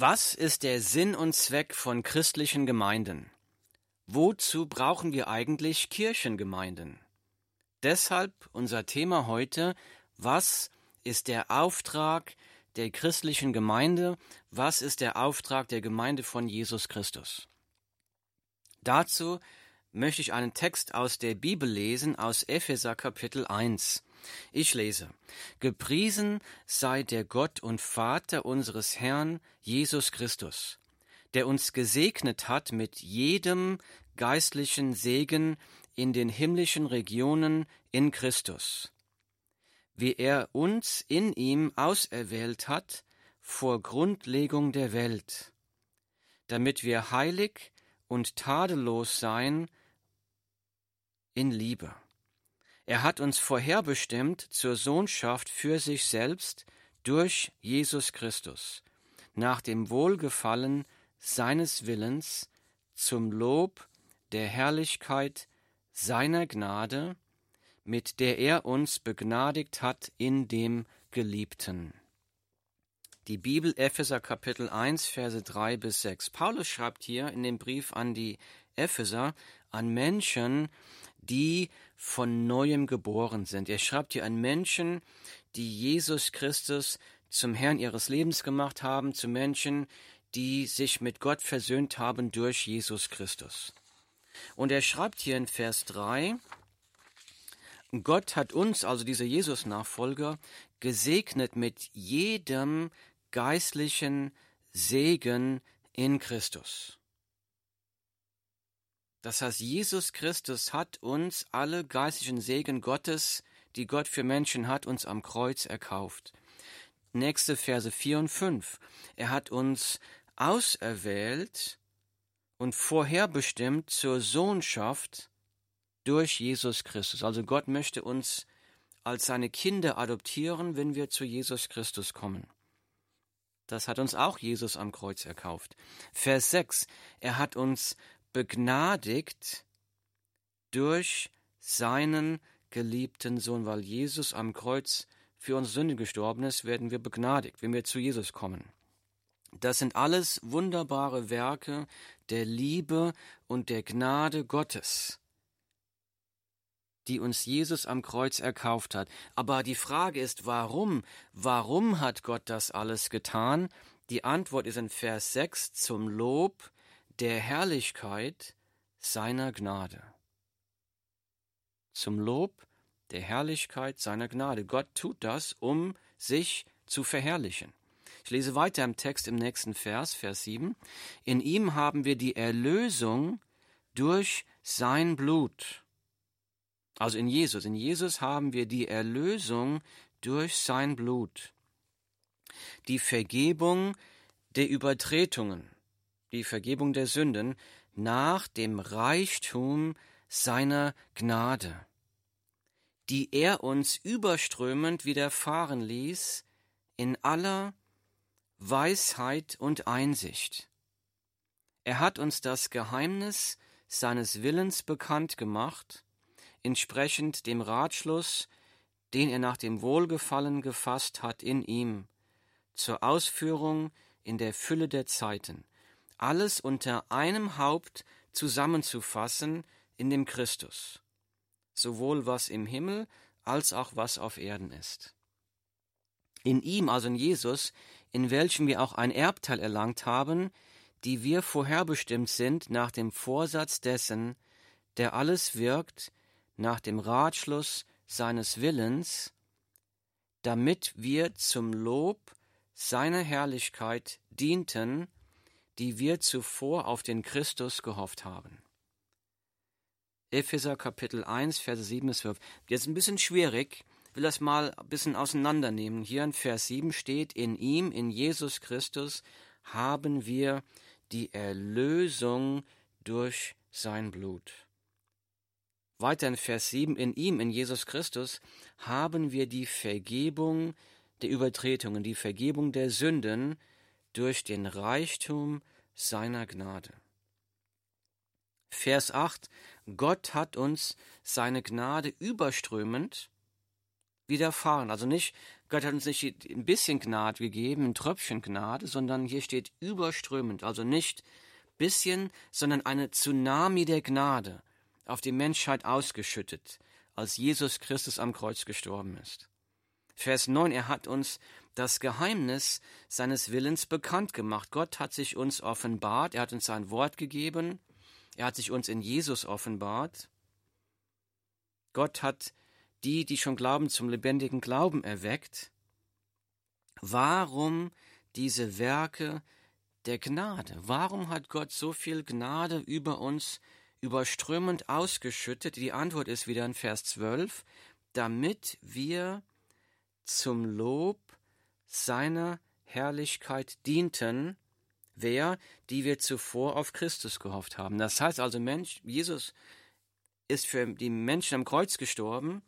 Was ist der Sinn und Zweck von christlichen Gemeinden? Wozu brauchen wir eigentlich Kirchengemeinden? Deshalb unser Thema heute, was ist der Auftrag der christlichen Gemeinde, was ist der Auftrag der Gemeinde von Jesus Christus? Dazu möchte ich einen Text aus der Bibel lesen, aus Epheser Kapitel 1. Ich lese, Gepriesen sei der Gott und Vater unseres Herrn Jesus Christus, der uns gesegnet hat mit jedem geistlichen Segen in den himmlischen Regionen in Christus, wie er uns in ihm auserwählt hat vor Grundlegung der Welt, damit wir heilig und tadellos seien in Liebe. Er hat uns vorherbestimmt zur Sohnschaft für sich selbst durch Jesus Christus, nach dem Wohlgefallen seines Willens, zum Lob der Herrlichkeit seiner Gnade, mit der er uns begnadigt hat in dem Geliebten. Die Bibel Epheser Kapitel 1 Verse 3 bis 6. Paulus schreibt hier in dem Brief an die Epheser an Menschen, die von neuem geboren sind. Er schreibt hier an Menschen, die Jesus Christus zum Herrn ihres Lebens gemacht haben, zu Menschen, die sich mit Gott versöhnt haben durch Jesus Christus. Und er schreibt hier in Vers 3, Gott hat uns, also diese Jesus-Nachfolger, gesegnet mit jedem geistlichen Segen in Christus. Das heißt, Jesus Christus hat uns alle geistlichen Segen Gottes, die Gott für Menschen hat, uns am Kreuz erkauft. Nächste Verse 4 und 5. Er hat uns auserwählt und vorherbestimmt zur Sohnschaft durch Jesus Christus. Also Gott möchte uns als seine Kinder adoptieren, wenn wir zu Jesus Christus kommen. Das hat uns auch Jesus am Kreuz erkauft. Vers 6. Er hat uns begnadigt durch seinen geliebten Sohn, weil Jesus am Kreuz für uns Sünde gestorben ist, werden wir begnadigt, wenn wir zu Jesus kommen. Das sind alles wunderbare Werke der Liebe und der Gnade Gottes, die uns Jesus am Kreuz erkauft hat. Aber die Frage ist, warum? Warum hat Gott das alles getan? Die Antwort ist in Vers 6 zum Lob der Herrlichkeit seiner Gnade. Zum Lob der Herrlichkeit seiner Gnade. Gott tut das, um sich zu verherrlichen. Ich lese weiter im Text im nächsten Vers, Vers 7. In ihm haben wir die Erlösung durch sein Blut. Also in Jesus. In Jesus haben wir die Erlösung durch sein Blut. Die Vergebung der Übertretungen die Vergebung der Sünden nach dem Reichtum seiner Gnade, die er uns überströmend widerfahren ließ in aller Weisheit und Einsicht. Er hat uns das Geheimnis seines Willens bekannt gemacht, entsprechend dem Ratschluss, den er nach dem Wohlgefallen gefasst hat in ihm, zur Ausführung in der Fülle der Zeiten alles unter einem Haupt zusammenzufassen in dem Christus, sowohl was im Himmel als auch was auf Erden ist. In ihm, also in Jesus, in welchem wir auch ein Erbteil erlangt haben, die wir vorherbestimmt sind nach dem Vorsatz dessen, der alles wirkt, nach dem Ratschluss seines Willens, damit wir zum Lob seiner Herrlichkeit dienten die wir zuvor auf den Christus gehofft haben. Epheser Kapitel 1, Verse 7 bis 12. Jetzt ein bisschen schwierig, will das mal ein bisschen auseinandernehmen. Hier in Vers 7 steht, in ihm, in Jesus Christus, haben wir die Erlösung durch sein Blut. Weiter in Vers 7, in ihm, in Jesus Christus, haben wir die Vergebung der Übertretungen, die Vergebung der Sünden durch den Reichtum seiner Gnade. Vers 8 Gott hat uns seine Gnade überströmend widerfahren. Also nicht Gott hat uns nicht ein bisschen Gnade gegeben, ein Tröpfchen Gnade, sondern hier steht überströmend, also nicht bisschen, sondern eine Tsunami der Gnade auf die Menschheit ausgeschüttet, als Jesus Christus am Kreuz gestorben ist. Vers 9, er hat uns das Geheimnis seines Willens bekannt gemacht. Gott hat sich uns offenbart, er hat uns sein Wort gegeben, er hat sich uns in Jesus offenbart. Gott hat die, die schon glauben, zum lebendigen Glauben erweckt. Warum diese Werke der Gnade? Warum hat Gott so viel Gnade über uns überströmend ausgeschüttet? Die Antwort ist wieder in Vers 12, damit wir zum Lob seiner Herrlichkeit dienten, wer, die wir zuvor auf Christus gehofft haben. Das heißt also, Mensch, Jesus ist für die Menschen am Kreuz gestorben,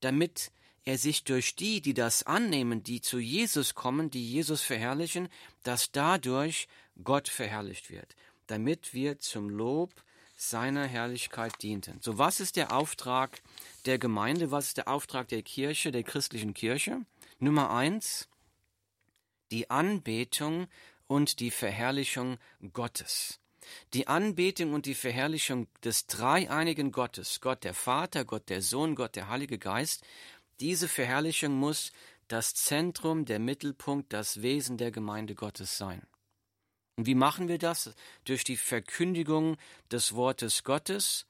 damit er sich durch die, die das annehmen, die zu Jesus kommen, die Jesus verherrlichen, dass dadurch Gott verherrlicht wird, damit wir zum Lob seiner Herrlichkeit dienten. So, was ist der Auftrag der Gemeinde? Was ist der Auftrag der Kirche, der christlichen Kirche? Nummer eins, die Anbetung und die Verherrlichung Gottes. Die Anbetung und die Verherrlichung des dreieinigen Gottes, Gott der Vater, Gott der Sohn, Gott der Heilige Geist, diese Verherrlichung muss das Zentrum, der Mittelpunkt, das Wesen der Gemeinde Gottes sein. Und wie machen wir das? Durch die Verkündigung des Wortes Gottes,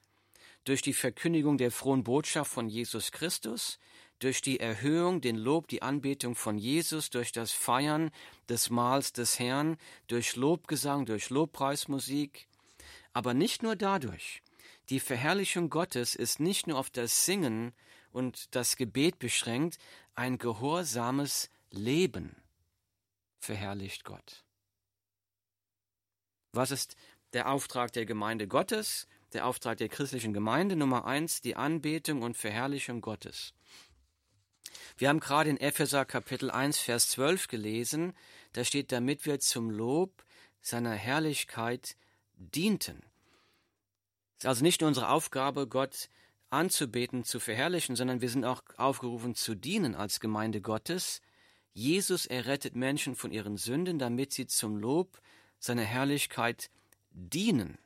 durch die Verkündigung der frohen Botschaft von Jesus Christus, durch die Erhöhung, den Lob, die Anbetung von Jesus, durch das Feiern des Mahls des Herrn, durch Lobgesang, durch Lobpreismusik, aber nicht nur dadurch. Die Verherrlichung Gottes ist nicht nur auf das Singen und das Gebet beschränkt, ein gehorsames Leben verherrlicht Gott. Was ist der Auftrag der Gemeinde Gottes? Der Auftrag der christlichen Gemeinde Nummer eins, die Anbetung und Verherrlichung Gottes. Wir haben gerade in Epheser Kapitel 1, Vers 12 gelesen, da steht, damit wir zum Lob seiner Herrlichkeit dienten. Es ist also nicht nur unsere Aufgabe, Gott anzubeten, zu verherrlichen, sondern wir sind auch aufgerufen zu dienen als Gemeinde Gottes. Jesus errettet Menschen von ihren Sünden, damit sie zum Lob seiner Herrlichkeit dienen.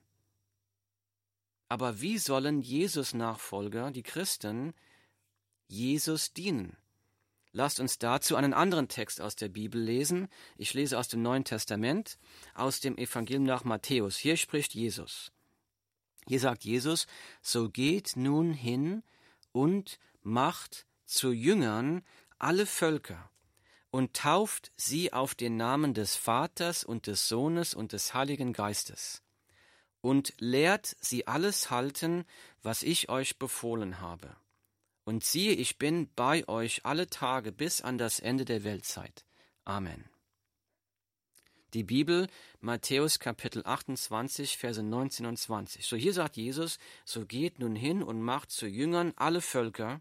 Aber wie sollen Jesus Nachfolger, die Christen, Jesus dienen? Lasst uns dazu einen anderen Text aus der Bibel lesen. Ich lese aus dem Neuen Testament, aus dem Evangelium nach Matthäus. Hier spricht Jesus. Hier sagt Jesus, so geht nun hin und macht zu Jüngern alle Völker und tauft sie auf den Namen des Vaters und des Sohnes und des Heiligen Geistes und lehrt sie alles halten, was ich euch befohlen habe. Und siehe, ich bin bei euch alle Tage bis an das Ende der Weltzeit. Amen. Die Bibel, Matthäus Kapitel 28, Verse 19 und 20. So hier sagt Jesus, so geht nun hin und macht zu Jüngern alle Völker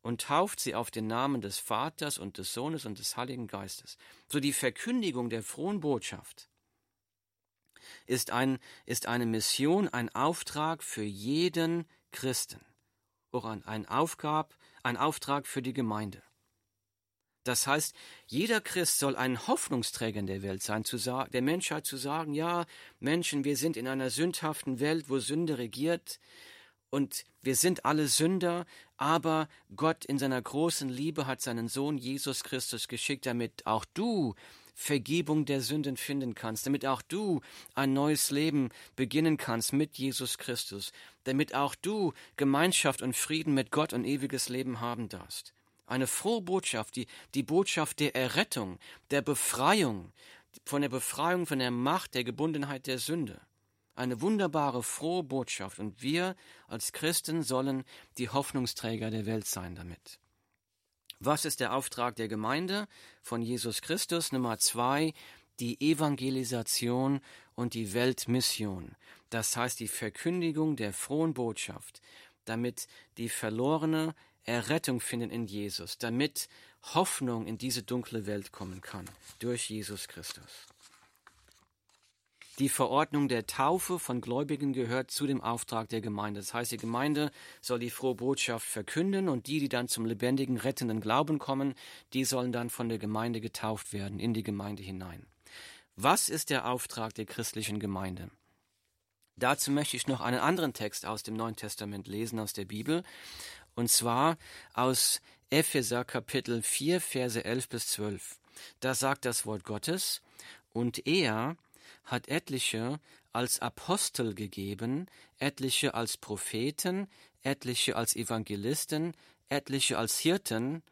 und tauft sie auf den Namen des Vaters und des Sohnes und des Heiligen Geistes. So die Verkündigung der frohen Botschaft ist, ein, ist eine Mission, ein Auftrag für jeden Christen auch ein, Aufgab, ein Auftrag für die Gemeinde. Das heißt, jeder Christ soll ein Hoffnungsträger in der Welt sein, zu der Menschheit zu sagen, ja, Menschen, wir sind in einer sündhaften Welt, wo Sünde regiert, und wir sind alle Sünder, aber Gott in seiner großen Liebe hat seinen Sohn Jesus Christus geschickt, damit auch du Vergebung der Sünden finden kannst, damit auch du ein neues Leben beginnen kannst mit Jesus Christus, damit auch du Gemeinschaft und Frieden mit Gott und ewiges Leben haben darfst. Eine frohe Botschaft, die, die Botschaft der Errettung, der Befreiung, von der Befreiung von der Macht der Gebundenheit der Sünde. Eine wunderbare, frohe Botschaft und wir als Christen sollen die Hoffnungsträger der Welt sein damit. Was ist der Auftrag der Gemeinde von Jesus Christus? Nummer zwei, die Evangelisation und die Weltmission. Das heißt die Verkündigung der frohen Botschaft, damit die Verlorene Errettung finden in Jesus, damit Hoffnung in diese dunkle Welt kommen kann durch Jesus Christus. Die Verordnung der Taufe von Gläubigen gehört zu dem Auftrag der Gemeinde. Das heißt, die Gemeinde soll die frohe Botschaft verkünden und die, die dann zum lebendigen, rettenden Glauben kommen, die sollen dann von der Gemeinde getauft werden, in die Gemeinde hinein. Was ist der Auftrag der christlichen Gemeinde? Dazu möchte ich noch einen anderen Text aus dem Neuen Testament lesen, aus der Bibel, und zwar aus Epheser Kapitel 4, Verse 11 bis 12. Da sagt das Wort Gottes, und er, hat etliche als Apostel gegeben, etliche als Propheten, etliche als Evangelisten, etliche als Hirten,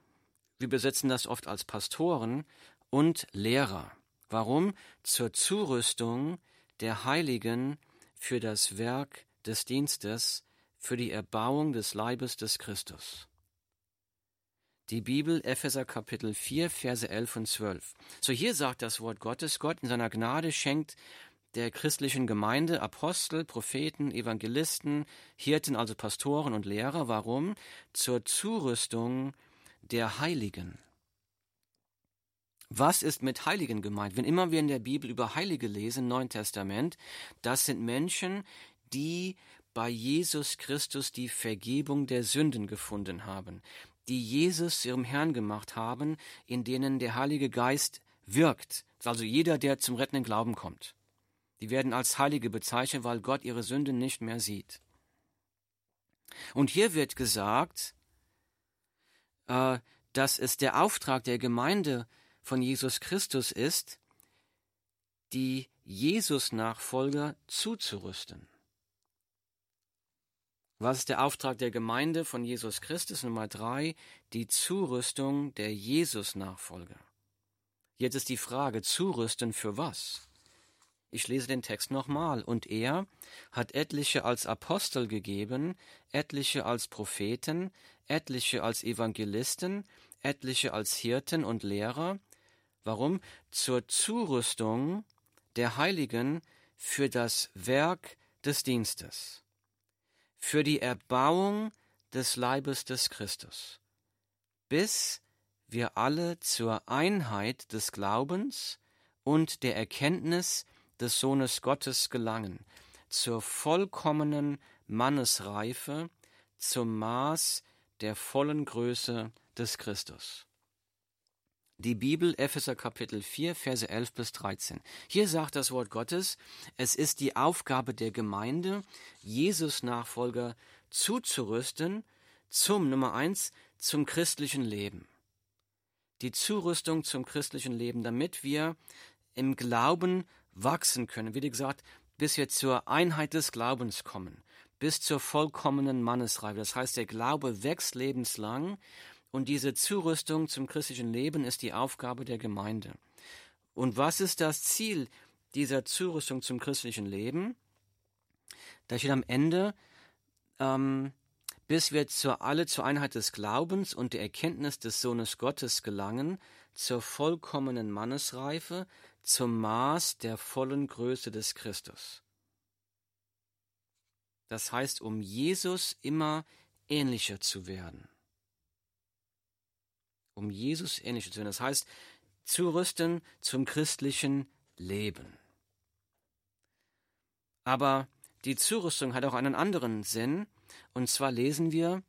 wir besetzen das oft als Pastoren und Lehrer. Warum? Zur Zurüstung der Heiligen für das Werk des Dienstes, für die Erbauung des Leibes des Christus. Die Bibel, Epheser Kapitel 4, Verse 11 und 12. So hier sagt das Wort Gottes, Gott in seiner Gnade schenkt der christlichen Gemeinde Apostel, Propheten, Evangelisten, Hirten, also Pastoren und Lehrer. Warum? Zur Zurüstung der Heiligen. Was ist mit Heiligen gemeint? Wenn immer wir in der Bibel über Heilige lesen, Neuen Testament, das sind Menschen, die bei Jesus Christus die Vergebung der Sünden gefunden haben die Jesus ihrem Herrn gemacht haben, in denen der Heilige Geist wirkt. Also jeder, der zum rettenden Glauben kommt. Die werden als Heilige bezeichnet, weil Gott ihre Sünden nicht mehr sieht. Und hier wird gesagt, äh, dass es der Auftrag der Gemeinde von Jesus Christus ist, die Jesus-Nachfolger zuzurüsten. Was ist der Auftrag der Gemeinde von Jesus Christus? Nummer drei, die Zurüstung der Jesus-Nachfolger. Jetzt ist die Frage, zurüsten für was? Ich lese den Text nochmal. Und er hat etliche als Apostel gegeben, etliche als Propheten, etliche als Evangelisten, etliche als Hirten und Lehrer. Warum? Zur Zurüstung der Heiligen für das Werk des Dienstes für die Erbauung des Leibes des Christus, bis wir alle zur Einheit des Glaubens und der Erkenntnis des Sohnes Gottes gelangen, zur vollkommenen Mannesreife, zum Maß der vollen Größe des Christus. Die Bibel, Epheser Kapitel 4, Verse 11 bis 13. Hier sagt das Wort Gottes, es ist die Aufgabe der Gemeinde, Jesus-Nachfolger zuzurüsten zum, Nummer eins, zum christlichen Leben. Die Zurüstung zum christlichen Leben, damit wir im Glauben wachsen können. Wie gesagt, bis wir zur Einheit des Glaubens kommen, bis zur vollkommenen Mannesreife. Das heißt, der Glaube wächst lebenslang und diese Zurüstung zum christlichen Leben ist die Aufgabe der Gemeinde. Und was ist das Ziel dieser Zurüstung zum christlichen Leben? Da steht am Ende, ähm, bis wir zur alle zur Einheit des Glaubens und der Erkenntnis des Sohnes Gottes gelangen, zur vollkommenen Mannesreife, zum Maß der vollen Größe des Christus. Das heißt, um Jesus immer ähnlicher zu werden um Jesus ähnlich zu werden. Das heißt, zurüsten zum christlichen Leben. Aber die Zurüstung hat auch einen anderen Sinn, und zwar lesen wir,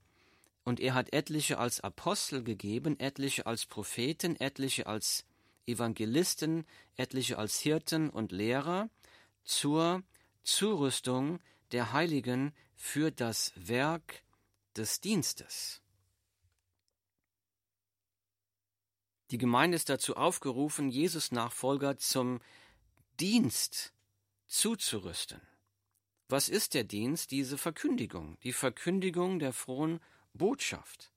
und er hat etliche als Apostel gegeben, etliche als Propheten, etliche als Evangelisten, etliche als Hirten und Lehrer zur Zurüstung der Heiligen für das Werk des Dienstes. Die Gemeinde ist dazu aufgerufen, Jesus Nachfolger zum Dienst zuzurüsten. Was ist der Dienst? Diese Verkündigung, die Verkündigung der frohen Botschaft.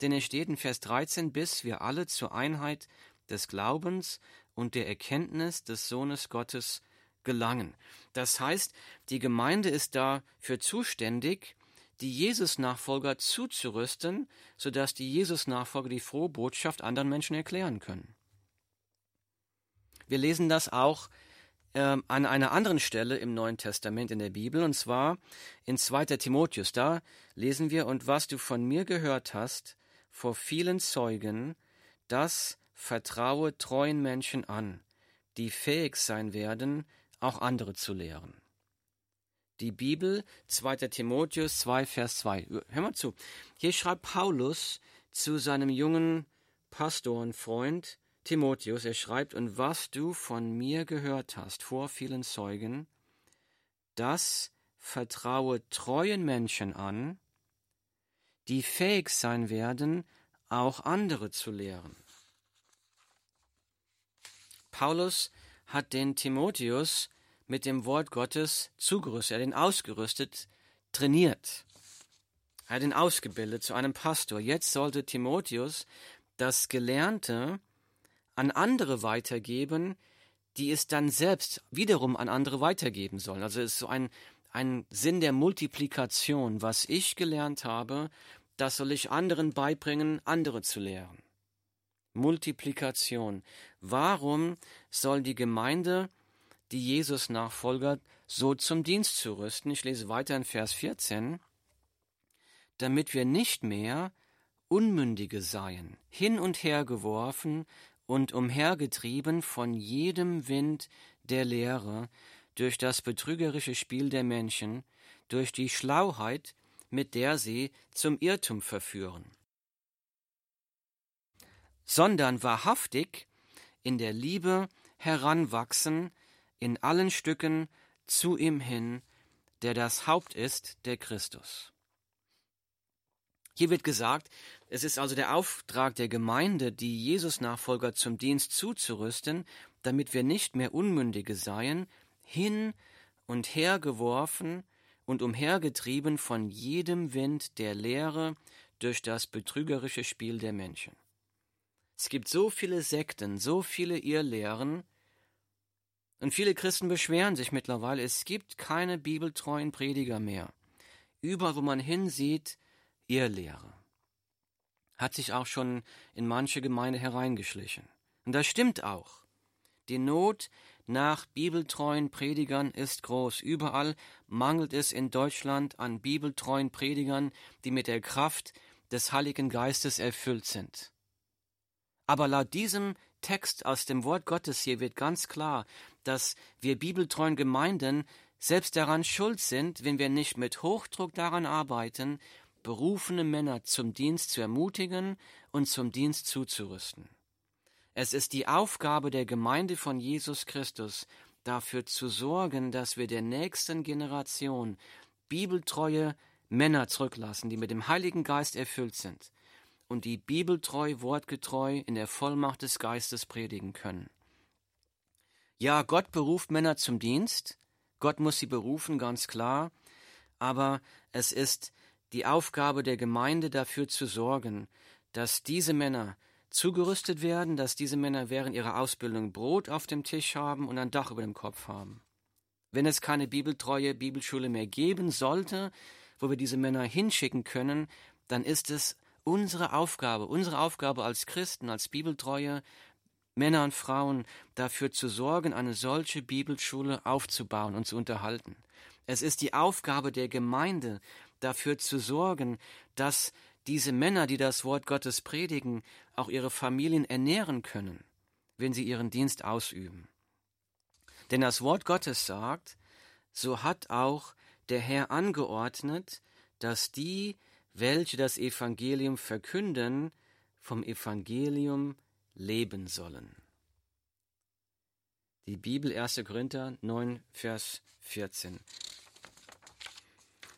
Denn es steht in Vers 13, bis wir alle zur Einheit des Glaubens und der Erkenntnis des Sohnes Gottes gelangen. Das heißt, die Gemeinde ist dafür zuständig, die Jesus-Nachfolger zuzurüsten, sodass die Jesus-Nachfolger die frohe Botschaft anderen Menschen erklären können. Wir lesen das auch äh, an einer anderen Stelle im Neuen Testament in der Bibel, und zwar in 2. Timotheus. Da lesen wir, und was du von mir gehört hast, vor vielen Zeugen, das vertraue treuen Menschen an, die fähig sein werden, auch andere zu lehren. Die Bibel, 2. Timotheus 2, Vers 2. Hör mal zu. Hier schreibt Paulus zu seinem jungen Pastor und Freund Timotheus, er schreibt, und was du von mir gehört hast vor vielen Zeugen, das vertraue treuen Menschen an, die fähig sein werden, auch andere zu lehren. Paulus hat den Timotheus mit dem Wort Gottes zugerüstet, er hat ihn ausgerüstet, trainiert. Er hat ihn ausgebildet zu einem Pastor. Jetzt sollte Timotheus das Gelernte an andere weitergeben, die es dann selbst wiederum an andere weitergeben sollen. Also es ist so ein, ein Sinn der Multiplikation. Was ich gelernt habe, das soll ich anderen beibringen, andere zu lehren. Multiplikation. Warum soll die Gemeinde, die Jesus nachfolgert, so zum Dienst zu rüsten? Ich lese weiter in Vers 14. Damit wir nicht mehr Unmündige seien, hin und her geworfen und umhergetrieben von jedem Wind der Lehre, durch das betrügerische Spiel der Menschen, durch die Schlauheit, mit der sie zum Irrtum verführen, sondern wahrhaftig in der Liebe heranwachsen, in allen Stücken zu ihm hin, der das Haupt ist, der Christus. Hier wird gesagt, es ist also der Auftrag der Gemeinde, die Jesus-Nachfolger zum Dienst zuzurüsten, damit wir nicht mehr Unmündige seien, hin und her geworfen und umhergetrieben von jedem Wind der Lehre durch das betrügerische Spiel der Menschen. Es gibt so viele Sekten, so viele Irrlehren, und viele Christen beschweren sich mittlerweile, es gibt keine bibeltreuen Prediger mehr. Überall, wo man hinsieht, Irrlehre hat sich auch schon in manche Gemeinde hereingeschlichen. Und das stimmt auch. Die Not nach bibeltreuen Predigern ist groß. Überall mangelt es in Deutschland an bibeltreuen Predigern, die mit der Kraft des Heiligen Geistes erfüllt sind. Aber laut diesem Text aus dem Wort Gottes hier wird ganz klar, dass wir bibeltreuen Gemeinden selbst daran schuld sind, wenn wir nicht mit Hochdruck daran arbeiten, berufene Männer zum Dienst zu ermutigen und zum Dienst zuzurüsten. Es ist die Aufgabe der Gemeinde von Jesus Christus, dafür zu sorgen, dass wir der nächsten Generation bibeltreue Männer zurücklassen, die mit dem Heiligen Geist erfüllt sind und die bibeltreu, wortgetreu in der Vollmacht des Geistes predigen können. Ja, Gott beruft Männer zum Dienst, Gott muss sie berufen, ganz klar, aber es ist die Aufgabe der Gemeinde dafür zu sorgen, dass diese Männer zugerüstet werden, dass diese Männer während ihrer Ausbildung Brot auf dem Tisch haben und ein Dach über dem Kopf haben. Wenn es keine bibeltreue Bibelschule mehr geben sollte, wo wir diese Männer hinschicken können, dann ist es unsere Aufgabe, unsere Aufgabe als Christen, als bibeltreue Männer und Frauen, dafür zu sorgen, eine solche Bibelschule aufzubauen und zu unterhalten. Es ist die Aufgabe der Gemeinde, dafür zu sorgen, dass diese Männer, die das Wort Gottes predigen, auch ihre Familien ernähren können, wenn sie ihren Dienst ausüben. Denn das Wort Gottes sagt, so hat auch der Herr angeordnet, dass die, welche das Evangelium verkünden, vom Evangelium leben sollen. Die Bibel 1. Korinther 9, Vers 14.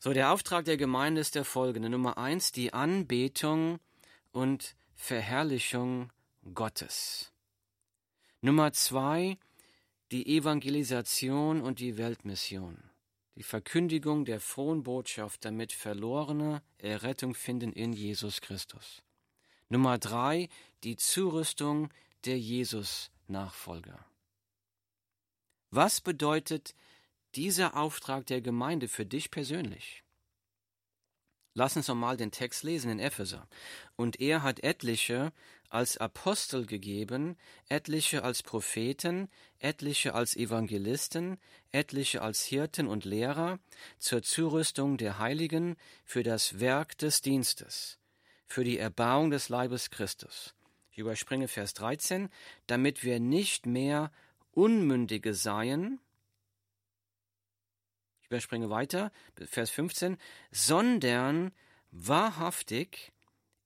So, der Auftrag der Gemeinde ist der folgende. Nummer eins, die Anbetung und Verherrlichung Gottes. Nummer zwei, die Evangelisation und die Weltmission. Die Verkündigung der frohen Botschaft, damit Verlorene Errettung finden in Jesus Christus. Nummer drei, die Zurüstung der Jesus-Nachfolger. Was bedeutet dieser Auftrag der Gemeinde für dich persönlich? Lass uns nochmal den Text lesen in Epheser. Und er hat etliche als Apostel gegeben, etliche als Propheten, etliche als Evangelisten, etliche als Hirten und Lehrer zur Zurüstung der Heiligen für das Werk des Dienstes, für die Erbauung des Leibes Christus. Ich überspringe Vers 13, damit wir nicht mehr Unmündige seien, überspringe weiter, Vers 15, sondern wahrhaftig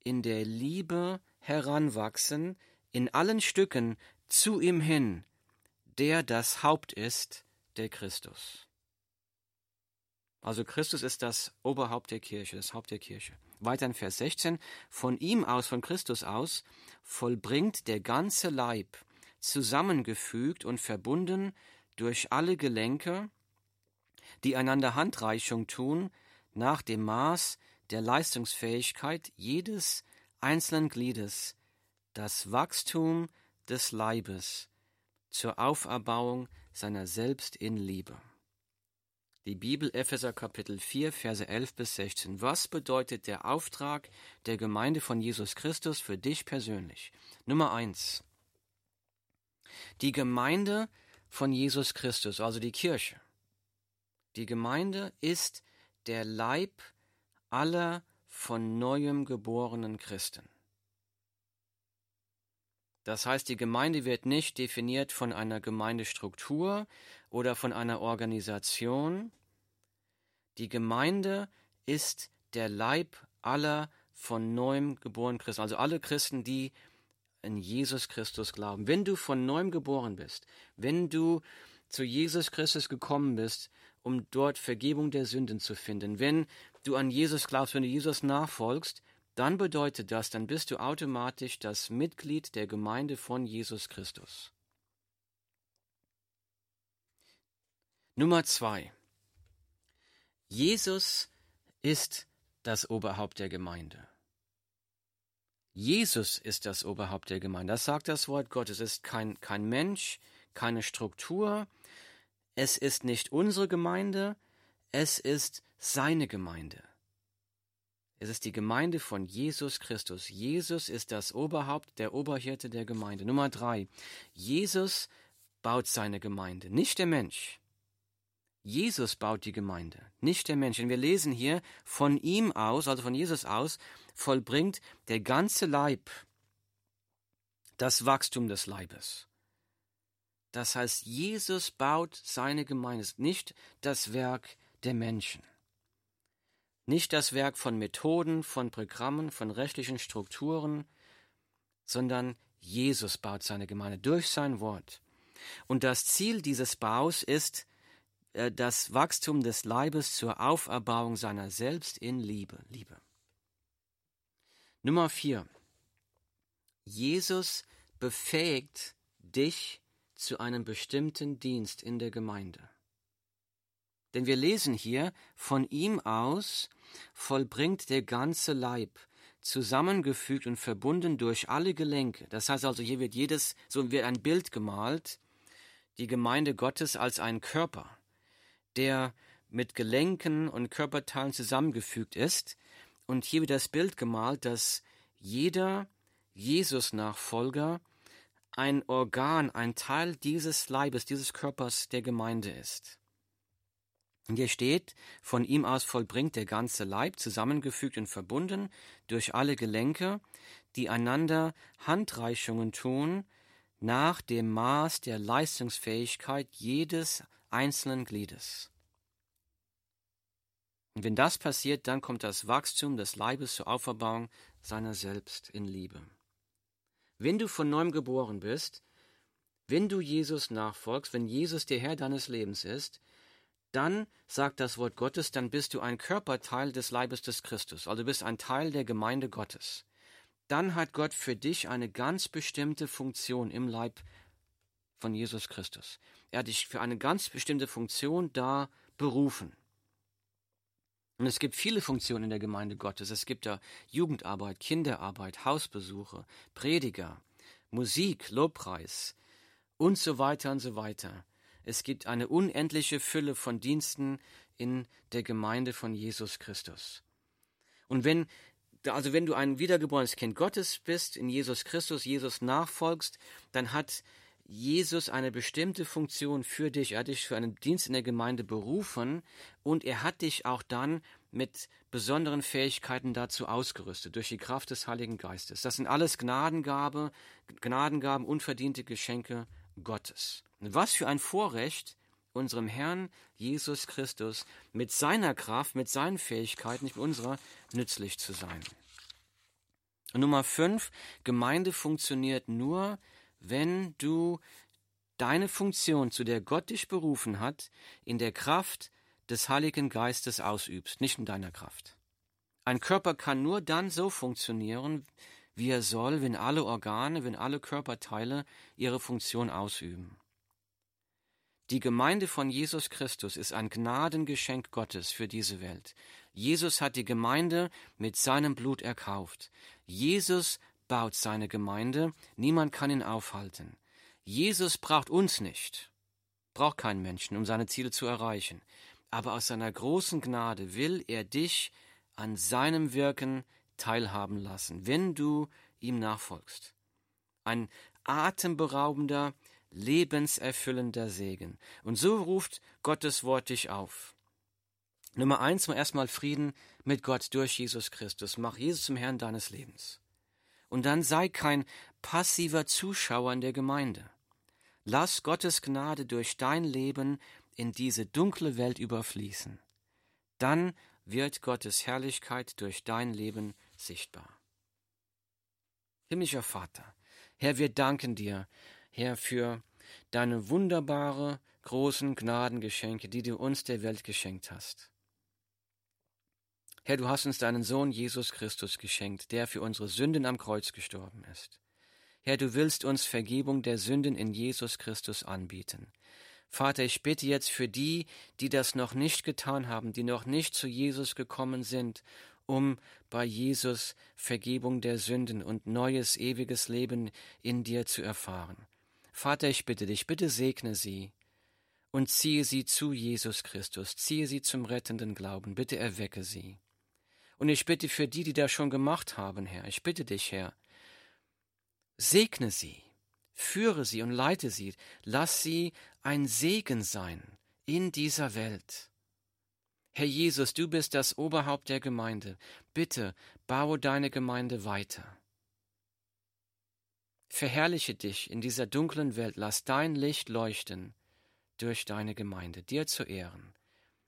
in der Liebe heranwachsen, in allen Stücken zu ihm hin, der das Haupt ist, der Christus. Also Christus ist das Oberhaupt der Kirche, das Haupt der Kirche. Weiter in Vers 16, von ihm aus, von Christus aus, vollbringt der ganze Leib, zusammengefügt und verbunden durch alle Gelenke, die einander Handreichung tun, nach dem Maß der Leistungsfähigkeit jedes einzelnen Gliedes, das Wachstum des Leibes zur Auferbauung seiner selbst in Liebe. Die Bibel Epheser Kapitel 4 Verse 11 bis 16. Was bedeutet der Auftrag der Gemeinde von Jesus Christus für dich persönlich? Nummer 1. Die Gemeinde von Jesus Christus, also die Kirche. Die Gemeinde ist der Leib aller von neuem geborenen Christen. Das heißt, die Gemeinde wird nicht definiert von einer Gemeindestruktur oder von einer Organisation. Die Gemeinde ist der Leib aller von neuem geborenen Christen, also alle Christen, die in Jesus Christus glauben. Wenn du von neuem geboren bist, wenn du zu Jesus Christus gekommen bist, um dort Vergebung der Sünden zu finden, wenn du an Jesus glaubst, wenn du Jesus nachfolgst, dann bedeutet das, dann bist du automatisch das Mitglied der Gemeinde von Jesus Christus. Nummer zwei. Jesus ist das Oberhaupt der Gemeinde. Jesus ist das Oberhaupt der Gemeinde. Das sagt das Wort Gottes. Es ist kein, kein Mensch, keine Struktur. Es ist nicht unsere Gemeinde. Es ist seine Gemeinde. Es ist die Gemeinde von Jesus Christus. Jesus ist das Oberhaupt, der Oberhirte der Gemeinde. Nummer drei. Jesus baut seine Gemeinde, nicht der Mensch. Jesus baut die Gemeinde, nicht der Mensch. Und wir lesen hier, von ihm aus, also von Jesus aus, vollbringt der ganze Leib das Wachstum des Leibes. Das heißt, Jesus baut seine Gemeinde, nicht das Werk der Menschen. Nicht das Werk von Methoden, von Programmen, von rechtlichen Strukturen, sondern Jesus baut seine Gemeinde durch sein Wort. Und das Ziel dieses Baus ist äh, das Wachstum des Leibes zur Auferbauung seiner selbst in Liebe. Liebe. Nummer vier. Jesus befähigt dich zu einem bestimmten Dienst in der Gemeinde. Denn wir lesen hier, von ihm aus vollbringt der ganze Leib, zusammengefügt und verbunden durch alle Gelenke. Das heißt also, hier wird jedes, so wird ein Bild gemalt, die Gemeinde Gottes als ein Körper, der mit Gelenken und Körperteilen zusammengefügt ist. Und hier wird das Bild gemalt, dass jeder Jesus-Nachfolger ein Organ, ein Teil dieses Leibes, dieses Körpers der Gemeinde ist. Hier steht, von ihm aus vollbringt der ganze Leib, zusammengefügt und verbunden durch alle Gelenke, die einander Handreichungen tun, nach dem Maß der Leistungsfähigkeit jedes einzelnen Gliedes. Und wenn das passiert, dann kommt das Wachstum des Leibes zur Auferbauung seiner selbst in Liebe. Wenn du von neuem geboren bist, wenn du Jesus nachfolgst, wenn Jesus der Herr deines Lebens ist, dann sagt das Wort Gottes, dann bist du ein Körperteil des Leibes des Christus, also bist ein Teil der Gemeinde Gottes. Dann hat Gott für dich eine ganz bestimmte Funktion im Leib von Jesus Christus. Er hat dich für eine ganz bestimmte Funktion da berufen. Und es gibt viele Funktionen in der Gemeinde Gottes. Es gibt da Jugendarbeit, Kinderarbeit, Hausbesuche, Prediger, Musik, Lobpreis und so weiter und so weiter. Es gibt eine unendliche Fülle von Diensten in der Gemeinde von Jesus Christus. Und wenn, also wenn du ein wiedergeborenes Kind Gottes bist, in Jesus Christus, Jesus nachfolgst, dann hat Jesus eine bestimmte Funktion für dich. Er hat dich für einen Dienst in der Gemeinde berufen und er hat dich auch dann mit besonderen Fähigkeiten dazu ausgerüstet, durch die Kraft des Heiligen Geistes. Das sind alles Gnadengabe, Gnadengaben, unverdiente Geschenke Gottes. Was für ein Vorrecht unserem Herrn Jesus Christus mit seiner Kraft, mit seinen Fähigkeiten, nicht mit unserer, nützlich zu sein. Und Nummer fünf, Gemeinde funktioniert nur, wenn du deine Funktion, zu der Gott dich berufen hat, in der Kraft des Heiligen Geistes ausübst, nicht in deiner Kraft. Ein Körper kann nur dann so funktionieren, wie er soll, wenn alle Organe, wenn alle Körperteile ihre Funktion ausüben. Die Gemeinde von Jesus Christus ist ein Gnadengeschenk Gottes für diese Welt. Jesus hat die Gemeinde mit seinem Blut erkauft. Jesus baut seine Gemeinde, niemand kann ihn aufhalten. Jesus braucht uns nicht, braucht keinen Menschen, um seine Ziele zu erreichen. Aber aus seiner großen Gnade will er dich an seinem Wirken teilhaben lassen, wenn du ihm nachfolgst. Ein atemberaubender, lebenserfüllender Segen. Und so ruft Gottes Wort dich auf. Nummer eins, erstmal Frieden mit Gott durch Jesus Christus. Mach Jesus zum Herrn deines Lebens. Und dann sei kein passiver Zuschauer in der Gemeinde. Lass Gottes Gnade durch dein Leben in diese dunkle Welt überfließen. Dann wird Gottes Herrlichkeit durch dein Leben sichtbar. Himmlischer Vater, Herr, wir danken dir, Herr, für deine wunderbare, großen Gnadengeschenke, die du uns der Welt geschenkt hast. Herr, du hast uns deinen Sohn Jesus Christus geschenkt, der für unsere Sünden am Kreuz gestorben ist. Herr, du willst uns Vergebung der Sünden in Jesus Christus anbieten. Vater, ich bitte jetzt für die, die das noch nicht getan haben, die noch nicht zu Jesus gekommen sind um bei Jesus Vergebung der Sünden und neues ewiges Leben in dir zu erfahren. Vater, ich bitte dich, bitte segne sie und ziehe sie zu Jesus Christus, ziehe sie zum rettenden Glauben, bitte erwecke sie. Und ich bitte für die, die das schon gemacht haben, Herr, ich bitte dich, Herr, segne sie, führe sie und leite sie, lass sie ein Segen sein in dieser Welt. Herr Jesus, du bist das Oberhaupt der Gemeinde. Bitte baue deine Gemeinde weiter. Verherrliche dich in dieser dunklen Welt, lass dein Licht leuchten durch deine Gemeinde, dir zu Ehren.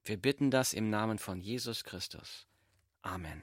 Wir bitten das im Namen von Jesus Christus. Amen.